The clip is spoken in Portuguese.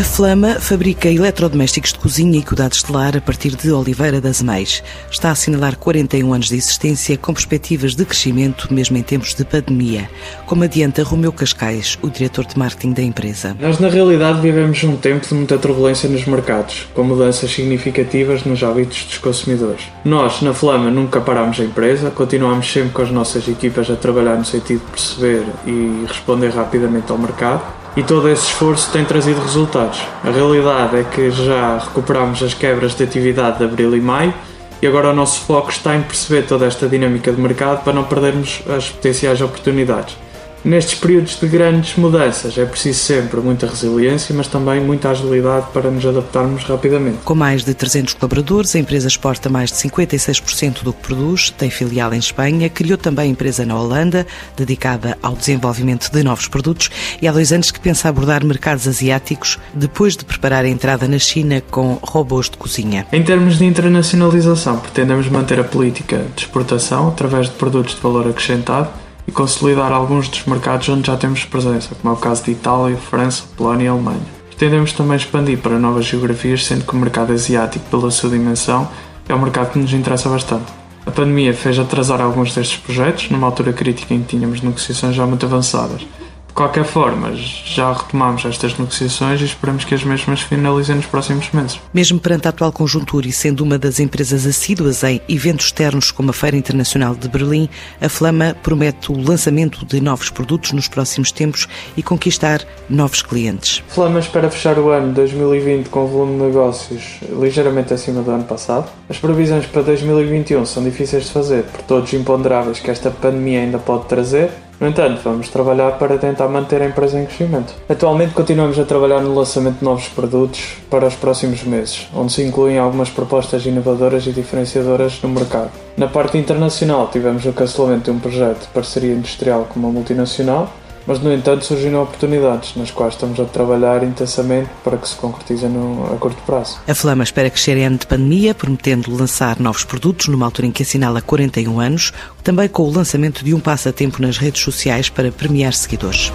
A Flama fabrica eletrodomésticos de cozinha e cuidados de lar a partir de Oliveira das Meis. Está a assinalar 41 anos de existência com perspectivas de crescimento mesmo em tempos de pandemia, como adianta Romeu Cascais, o diretor de marketing da empresa. Nós na realidade vivemos um tempo de muita turbulência nos mercados, com mudanças significativas nos hábitos dos consumidores. Nós, na Flama, nunca paramos a empresa, continuamos sempre com as nossas equipas a trabalhar no sentido de perceber e responder rapidamente ao mercado e todo esse esforço tem trazido resultados. A realidade é que já recuperamos as quebras de atividade de abril e maio e agora o nosso foco está em perceber toda esta dinâmica de mercado para não perdermos as potenciais oportunidades. Nestes períodos de grandes mudanças é preciso sempre muita resiliência, mas também muita agilidade para nos adaptarmos rapidamente. Com mais de 300 colaboradores, a empresa exporta mais de 56% do que produz, tem filial em Espanha, criou também empresa na Holanda, dedicada ao desenvolvimento de novos produtos, e há dois anos que pensa abordar mercados asiáticos, depois de preparar a entrada na China com robôs de cozinha. Em termos de internacionalização, pretendemos manter a política de exportação através de produtos de valor acrescentado e consolidar alguns dos mercados onde já temos presença, como é o caso de Itália, França, Polónia e Alemanha. Pretendemos também expandir para novas geografias, sendo que o mercado asiático, pela sua dimensão, é um mercado que nos interessa bastante. A pandemia fez atrasar alguns destes projetos, numa altura crítica em que tínhamos negociações já muito avançadas, qualquer forma, já retomamos estas negociações e esperamos que as mesmas finalizem nos próximos meses. Mesmo perante a atual conjuntura e sendo uma das empresas assíduas em eventos externos como a Feira Internacional de Berlim, a Flama promete o lançamento de novos produtos nos próximos tempos e conquistar novos clientes. Flama espera fechar o ano 2020 com um volume de negócios ligeiramente acima do ano passado. As previsões para 2021 são difíceis de fazer por todos os imponderáveis que esta pandemia ainda pode trazer no entanto, vamos trabalhar para tentar manter a empresa em crescimento. Atualmente continuamos a trabalhar no lançamento de novos produtos para os próximos meses, onde se incluem algumas propostas inovadoras e diferenciadoras no mercado. Na parte internacional, tivemos o cancelamento de um projeto de parceria industrial com uma multinacional mas, no entanto, surgiram oportunidades nas quais estamos a trabalhar intensamente para que se concretizem a curto prazo. A Flama espera crescer em ano de pandemia, prometendo lançar novos produtos numa altura em que assinala 41 anos, também com o lançamento de um passatempo nas redes sociais para premiar seguidores.